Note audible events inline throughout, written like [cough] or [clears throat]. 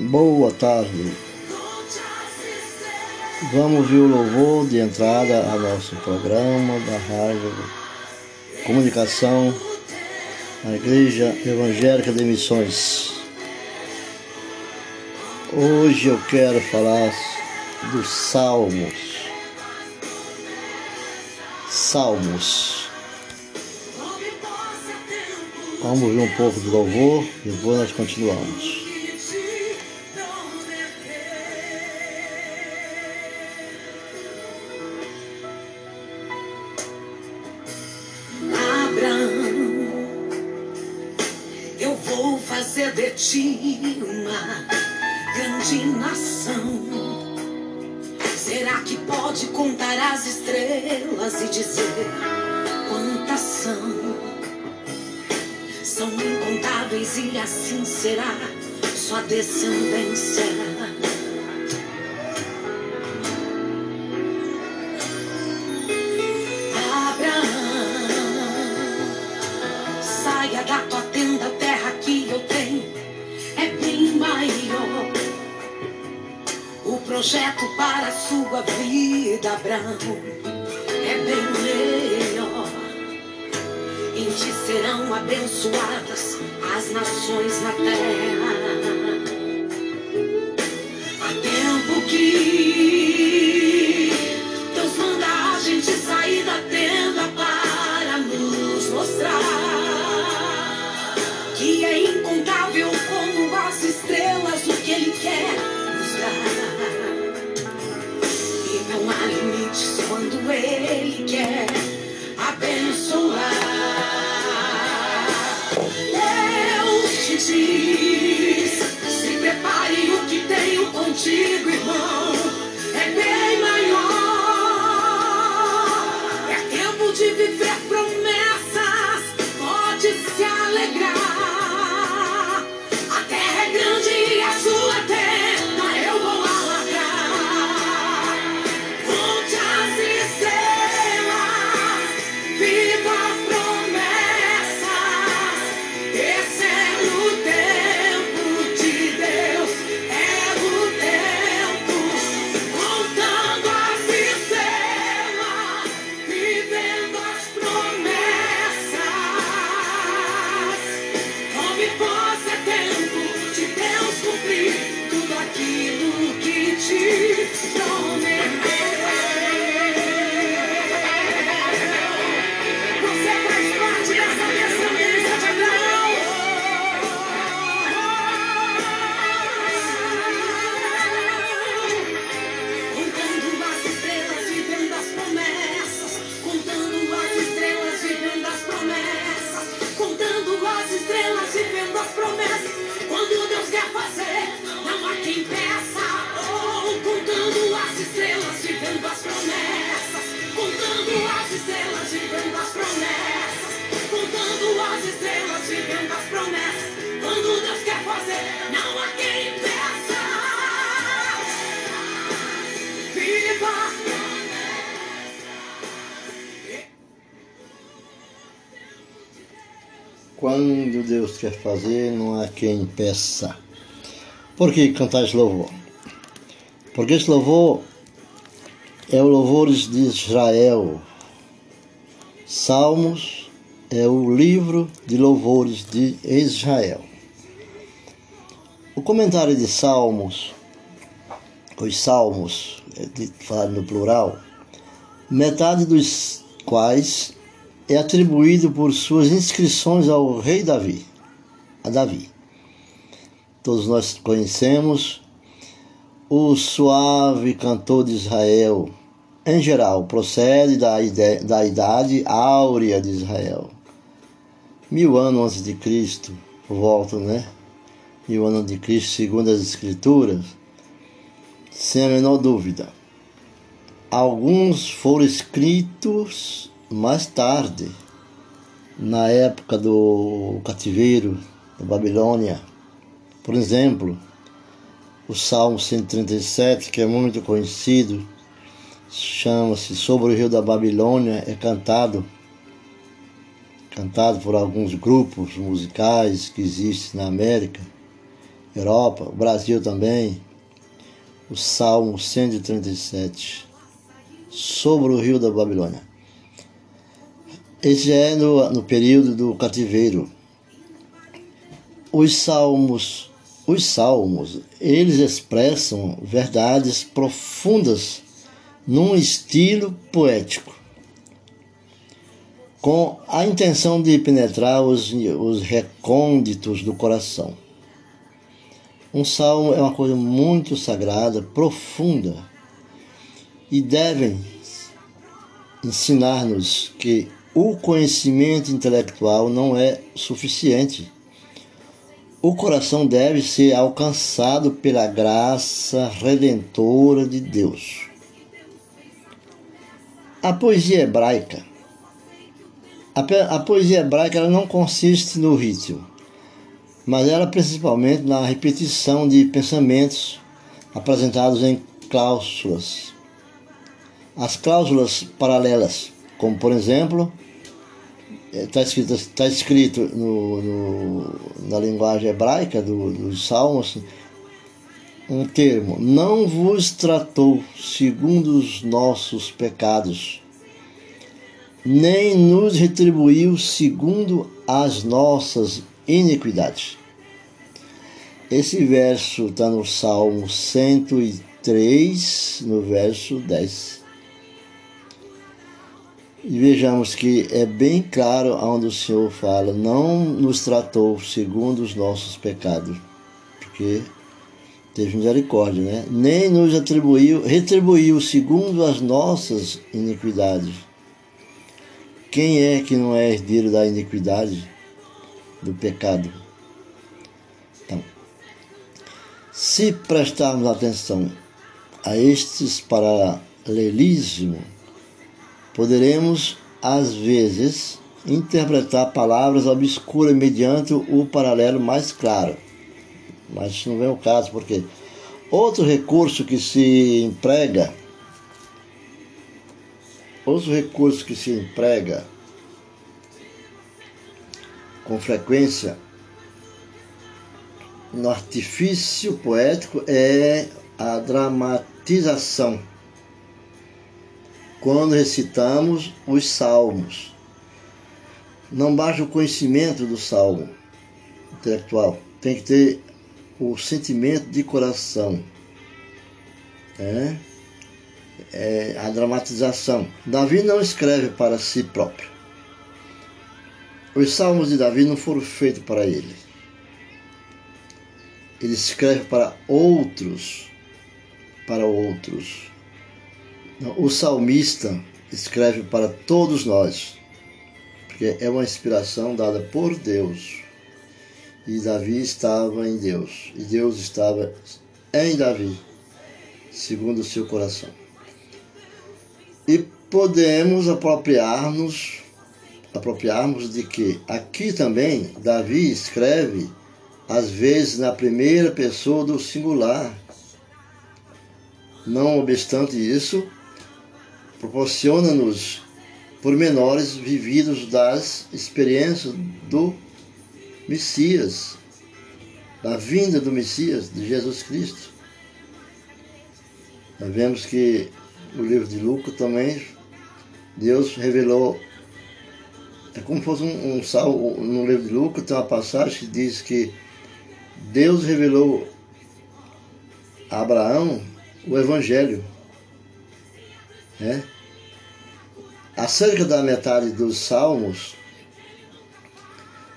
Boa tarde. Vamos ver o louvor de entrada ao nosso programa da Rádio Comunicação na Igreja Evangélica de Missões. Hoje eu quero falar dos Salmos. Salmos. Vamos ver um pouco do louvor, depois nós continuamos. De uma grande nação. Será que pode contar as estrelas e dizer quantas são? São incontáveis e assim será sua descendência. Projeto para a sua vida, Abraão, é bem melhor. Em ti serão abençoadas as nações na terra. Quando Deus quer fazer, não há quem peça. Por que cantar esse louvor? Porque esse louvor é o louvores de Israel. Salmos é o livro de louvores de Israel. O comentário de Salmos, os Salmos, é de, falado no plural, metade dos quais é atribuído por suas inscrições ao rei Davi, a Davi. Todos nós conhecemos o suave cantor de Israel, em geral, procede da, da idade áurea de Israel. Mil anos antes de Cristo, por volta, né? Mil anos de Cristo, segundo as Escrituras, sem a menor dúvida. Alguns foram escritos mais tarde, na época do cativeiro da Babilônia. Por exemplo, o Salmo 137, que é muito conhecido, chama-se Sobre o Rio da Babilônia, é cantado cantado por alguns grupos musicais que existem na América, Europa, Brasil também, o Salmo 137, sobre o rio da Babilônia. Esse é no, no período do cativeiro. Os salmos, os salmos, eles expressam verdades profundas num estilo poético, com a intenção de penetrar os, os recônditos do coração. Um salmo é uma coisa muito sagrada, profunda, e devem ensinar-nos que o conhecimento intelectual não é suficiente. O coração deve ser alcançado pela graça redentora de Deus. A poesia hebraica. A, poesia hebraica ela não consiste no ritmo, mas ela principalmente na repetição de pensamentos apresentados em cláusulas. As cláusulas paralelas, como por exemplo, está escrito, tá escrito no, no, na linguagem hebraica do, dos Salmos um termo: não vos tratou segundo os nossos pecados, nem nos retribuiu segundo as nossas iniquidades. Esse verso está no Salmo 103, no verso 10. E vejamos que é bem claro onde o Senhor fala: não nos tratou segundo os nossos pecados, porque teve misericórdia, né? Nem nos atribuiu, retribuiu segundo as nossas iniquidades. Quem é que não é herdeiro da iniquidade, do pecado? Então, se prestarmos atenção a estes paralelismos, poderemos, às vezes, interpretar palavras obscuras mediante o paralelo mais claro mas isso não vem ao caso, porque outro recurso que se emprega, outro recurso que se emprega com frequência no artifício poético é a dramatização. Quando recitamos os salmos, não basta o conhecimento do salmo intelectual, tem que ter o sentimento de coração. É, é a dramatização. Davi não escreve para si próprio. Os salmos de Davi não foram feitos para ele. Ele escreve para outros, para outros. O salmista escreve para todos nós, porque é uma inspiração dada por Deus e Davi estava em Deus, e Deus estava em Davi, segundo o seu coração. E podemos apropriar-nos apropriarmos de que aqui também Davi escreve às vezes na primeira pessoa do singular. Não obstante isso, proporciona-nos pormenores vividos das experiências do Messias, da vinda do Messias, de Jesus Cristo. Nós vemos que no livro de Lucas também Deus revelou, é como se fosse um, um salmo, no livro de Lucas tem uma passagem que diz que Deus revelou a Abraão o Evangelho. Né? Acerca da metade dos salmos,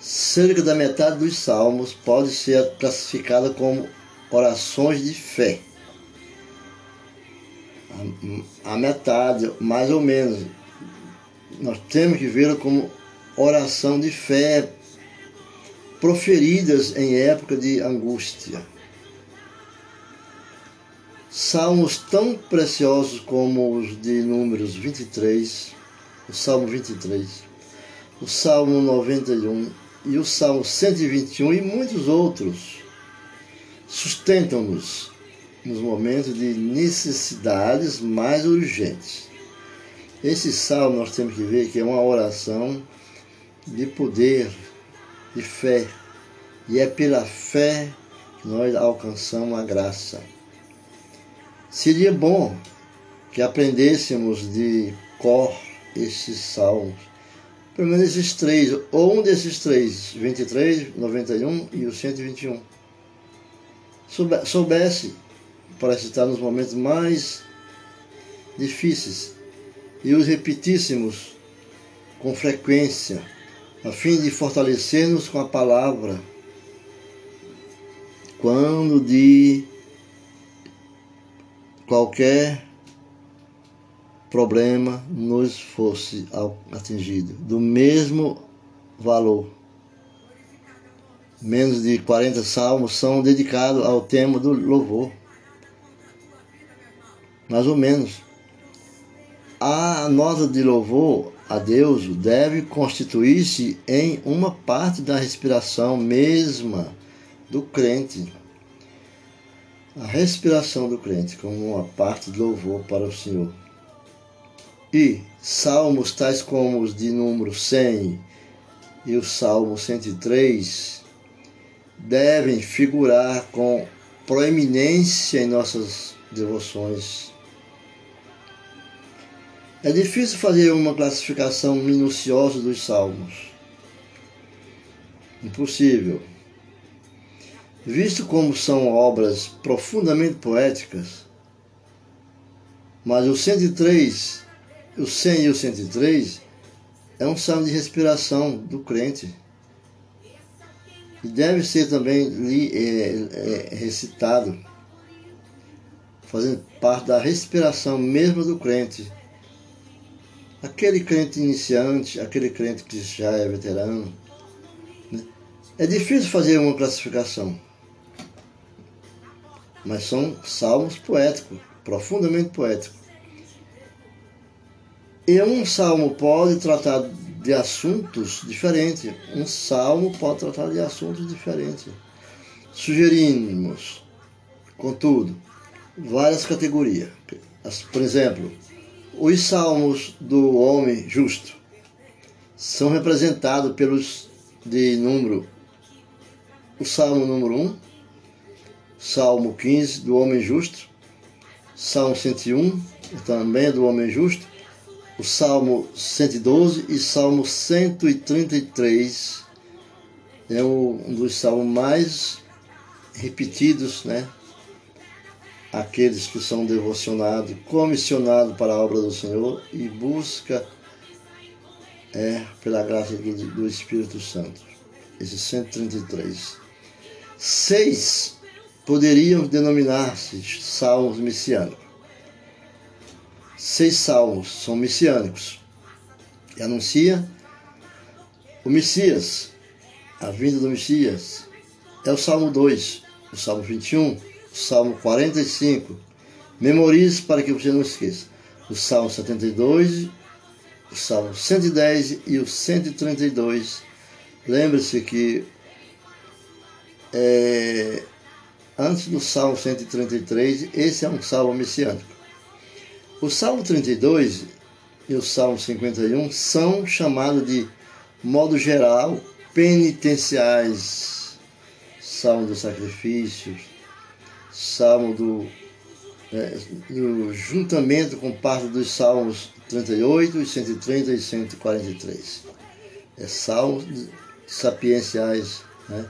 cerca da metade dos salmos pode ser classificada como orações de fé. A metade, mais ou menos, nós temos que vê-la como oração de fé proferidas em época de angústia. Salmos tão preciosos como os de Números 23, o Salmo 23, o Salmo 91 e o Salmo 121 e muitos outros sustentam-nos nos momentos de necessidades mais urgentes. Esse salmo nós temos que ver que é uma oração de poder, de fé, e é pela fé que nós alcançamos a graça. Seria bom que aprendêssemos de cor esses salmos. Pelo menos esses três, ou um desses três, 23, 91 e o 121. Soubesse para citar nos momentos mais difíceis e os repetíssemos com frequência, a fim de fortalecer-nos com a palavra, quando de qualquer problema nos fosse atingido, do mesmo valor. Menos de 40 salmos são dedicados ao tema do louvor. Mais ou menos. A nota de louvor a Deus deve constituir-se em uma parte da respiração mesma do crente. A respiração do crente como uma parte de louvor para o Senhor. E salmos tais como os de número 100 e o Salmo 103 devem figurar com proeminência em nossas devoções é difícil fazer uma classificação minuciosa dos salmos. Impossível. Visto como são obras profundamente poéticas, mas o 103, o 100 e o 103 é um salmo de respiração do crente. E deve ser também é, é, recitado, fazendo parte da respiração mesmo do crente aquele crente iniciante, aquele crente que já é veterano. Né? É difícil fazer uma classificação, mas são salmos poéticos, profundamente poéticos. E um salmo pode tratar de assuntos diferentes, um salmo pode tratar de assuntos diferentes. Sugerimos, contudo, várias categorias. Por exemplo, os salmos do homem justo são representados pelos de número o salmo número 1, salmo 15 do homem justo, salmo 101 também do homem justo, o salmo 112 e salmo 133 é um dos salmos mais repetidos, né? aqueles que são devocionados, comissionados para a obra do Senhor e busca é pela graça do, do Espírito Santo. Esses 133. Seis poderiam denominar-se salmos messiânicos. Seis salmos são messiânicos e anuncia o Messias, a vinda do Messias. É o Salmo 2, o Salmo 21, Salmo 45. Memorize para que você não esqueça. O Salmo 72, o Salmo 110 e o 132. Lembre-se que é, antes do Salmo 133, esse é um salmo messiânico. O Salmo 32 e o Salmo 51 são chamados de, modo geral, penitenciais. Salmo dos sacrifícios, salmo do, é, do juntamento com parte dos salmos 38, 130 e 143. É salmos sapienciais, né?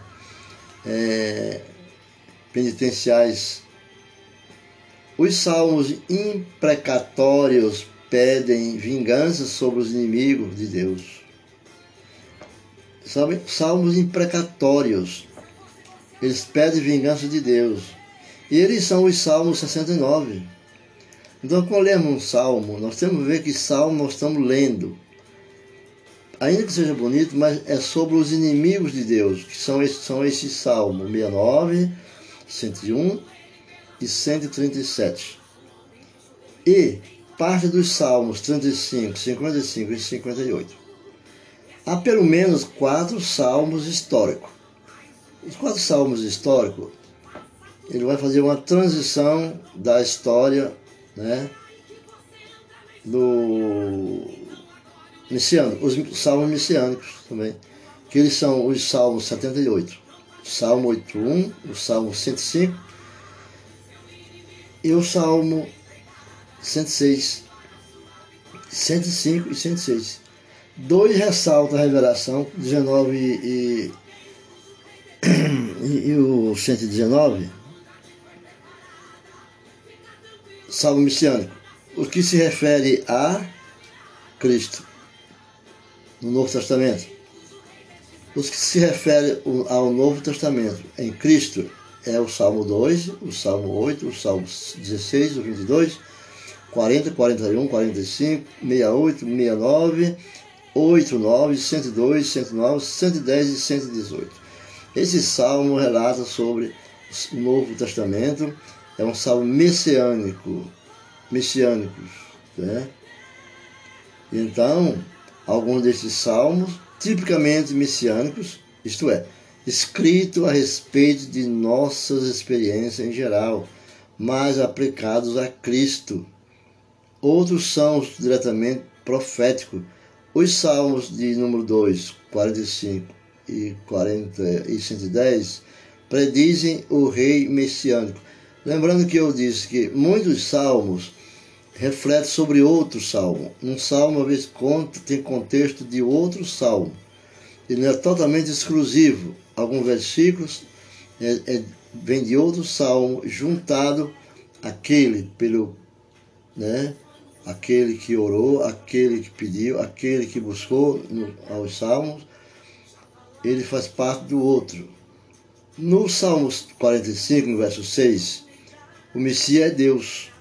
É, penitenciais. Os salmos imprecatórios pedem vingança sobre os inimigos de Deus. Salmos imprecatórios. Eles pedem vingança de Deus. E eles são os Salmos 69. Então, quando lemos um salmo, nós temos que ver que salmo nós estamos lendo. Ainda que seja bonito, mas é sobre os inimigos de Deus, que são esses, são esses salmos 69, 101 e 137. E parte dos salmos 35, 55 e 58. Há pelo menos quatro salmos históricos. Os quatro salmos históricos ele vai fazer uma transição da história né, do messiânico, os salmos messiânicos também, que eles são os salmos 78, Salmo 81, o Salmo 105 e o Salmo 106. 105 e 106. Dois ressaltam a revelação, 19 e, [clears throat] e, e o 119, salmo messiânico, o que se refere a Cristo no Novo Testamento. Os que se refere ao Novo Testamento em Cristo é o Salmo 2, o Salmo 8, o Salmo 16, o 22, 40, 41, 45, 68, 69, 8, 9, 102, 109, 110 e 118. Esse salmo relata sobre o Novo Testamento, é um salmo messiânico, messiânicos, né? Então, alguns desses salmos, tipicamente messiânicos, isto é, escrito a respeito de nossas experiências em geral, mas aplicados a Cristo. Outros são diretamente proféticos. Os salmos de número 2, 45 e 40 e 110 predizem o rei messiânico. Lembrando que eu disse que muitos salmos refletem sobre outro salmo. Um salmo, às vezes, conta, tem contexto de outro salmo. Ele é totalmente exclusivo. Alguns versículos é, é, vem de outro salmo, juntado aquele pelo, né, aquele que orou, aquele que pediu, aquele que buscou no, aos salmos, ele faz parte do outro. No Salmos 45, no verso 6, o Messias é Deus.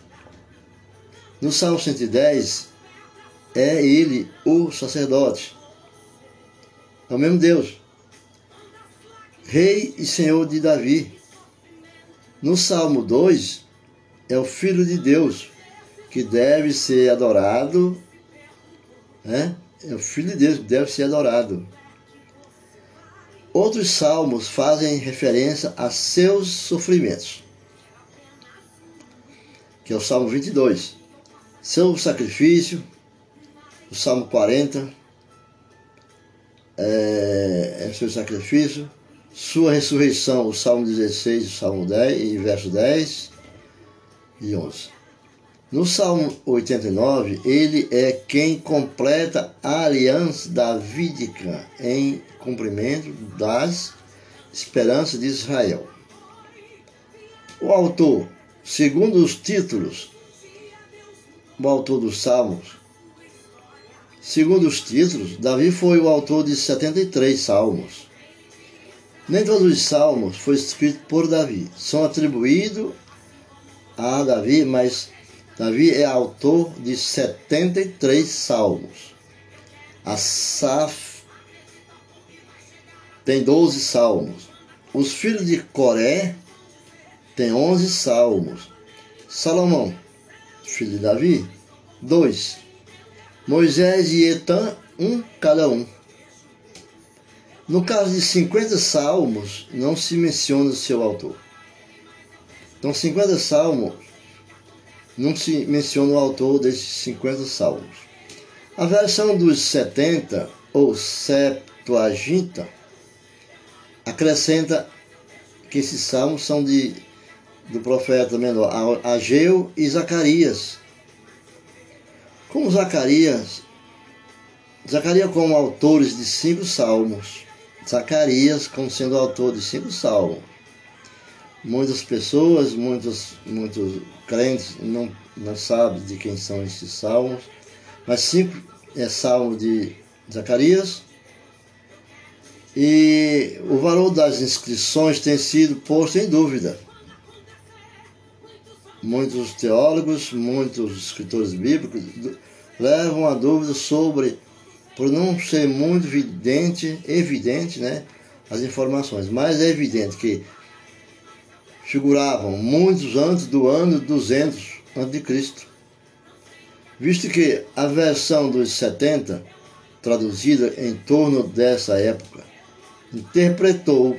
No Salmo 110, é ele o sacerdote. É o mesmo Deus. Rei e Senhor de Davi. No Salmo 2, é o Filho de Deus, que deve ser adorado. Né? É o Filho de Deus que deve ser adorado. Outros salmos fazem referência a seus sofrimentos, que é o Salmo 22, seu sacrifício, o Salmo 40, é, é seu sacrifício, sua ressurreição, o Salmo 16, o Salmo 10, e verso 10 e 11. No Salmo 89, ele é quem completa a aliança davídica em cumprimento das esperanças de Israel. O autor, segundo os títulos, o autor dos Salmos, segundo os títulos, Davi foi o autor de 73 salmos. Nem todos os salmos foram escritos por Davi, são atribuídos a Davi, mas Davi é autor de 73 salmos. Asaf tem 12 salmos. Os filhos de Coré têm 11 salmos. Salomão, filho de Davi, dois. Moisés e Etan, um cada um. No caso de 50 salmos, não se menciona o seu autor. Então, 50 salmos não se menciona o autor desses 50 salmos. A versão dos 70, ou Septuaginta, acrescenta que esses salmos são de, do profeta menor Ageu e Zacarias. Como Zacarias, Zacarias como autores de cinco salmos, Zacarias como sendo autor de cinco salmos. Muitas pessoas, muitos, muitos crentes não, não sabem de quem são esses salmos, mas cinco é salmo de Zacarias. E o valor das inscrições tem sido posto em dúvida. Muitos teólogos, muitos escritores bíblicos levam a dúvida sobre, por não ser muito evidente, evidente, né, as informações, mas é evidente que figuravam muitos antes do ano 200 a.C. Visto que a versão dos 70, traduzida em torno dessa época, interpretou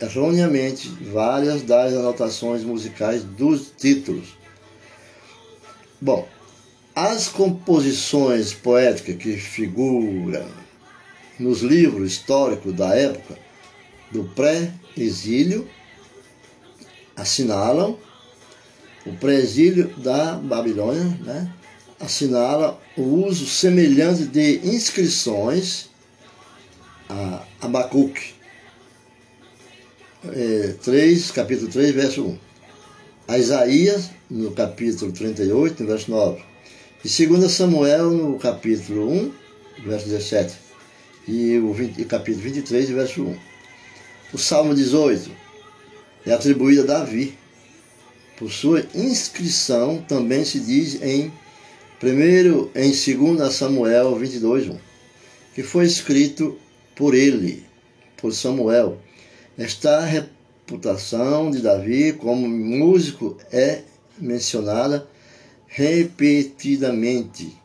erroneamente várias das anotações musicais dos títulos. Bom, as composições poéticas que figuram nos livros históricos da época do pré-exílio assinalam o pré-exílio da Babilônia, né? assinala o uso semelhante de inscrições a Abacuque é, 3, capítulo 3, verso 1. A Isaías, no capítulo 38, verso 9. E 2 Samuel, no capítulo 1, verso 17. E o 20, capítulo 23, verso 1. O Salmo 18 é atribuído a Davi. Por sua inscrição, também se diz em primeiro em 2 Samuel 22, 1, que foi escrito por ele, por Samuel. Esta reputação de Davi como músico é mencionada repetidamente.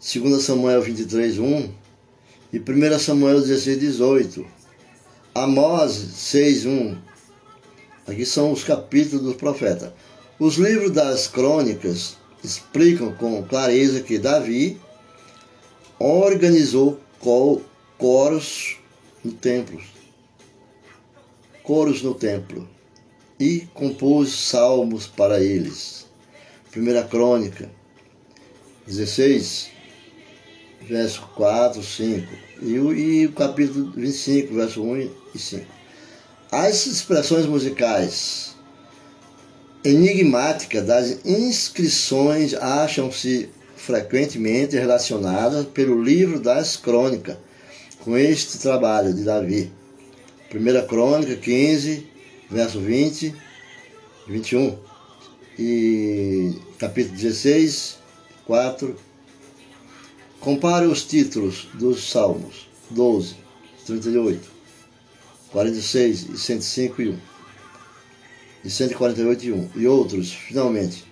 2 Samuel 23, 1 e 1 Samuel 16, 18. Amós 6, 1. Aqui são os capítulos do profeta. Os livros das crônicas explicam com clareza que Davi organizou coros no templo coros no templo e compôs salmos para eles. Primeira Crônica 16, verso 4, 5 e o, e o capítulo 25, verso 1 e 5. As expressões musicais enigmáticas das inscrições acham-se frequentemente relacionadas pelo livro das crônicas com este trabalho de Davi. 1 Crônica 15, verso 20 e 21. E capítulo 16, 4. Compare os títulos dos Salmos 12, 38, 46 e 105 e 1. E 148 e 1. E outros, finalmente.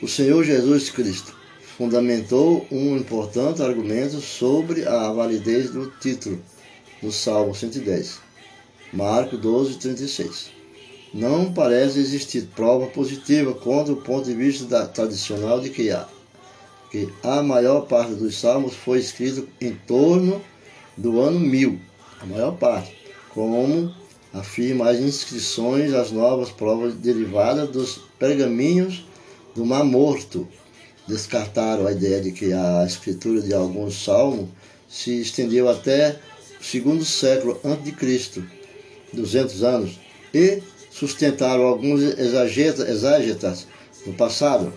O Senhor Jesus Cristo fundamentou um importante argumento sobre a validez do título do Salmo 110 Marco 12, 36. Não parece existir prova positiva contra o ponto de vista da, tradicional de que a, que a maior parte dos salmos foi escrito em torno do ano 1000, a maior parte, como afirma as inscrições às novas provas derivadas dos pergaminhos do Mar Morto. Descartaram a ideia de que a escritura de alguns salmos se estendeu até o segundo século antes de Cristo 200 anos, e sustentaram alguns exágetas no passado,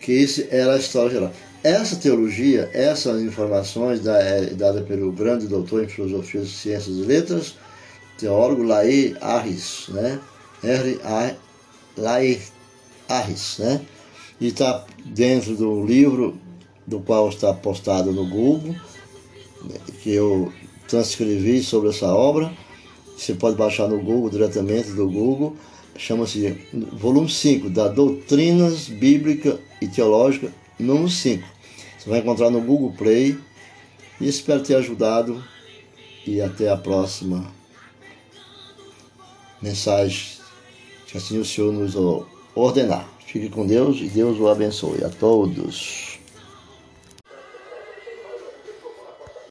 que isso era a história geral. Essa teologia, essas informações dadas dada pelo grande doutor em filosofia, ciências e letras, teólogo Laí Arris, né? R. A. Laí Arris, né? E está dentro do livro do qual está postado no Google, que eu transcrevi sobre essa obra você pode baixar no Google, diretamente do Google. Chama-se volume 5 da Doutrinas Bíblica e Teológica, número 5. Você vai encontrar no Google Play. E espero ter ajudado. E até a próxima mensagem. Que assim o Senhor nos ordenar. Fique com Deus e Deus o abençoe a todos.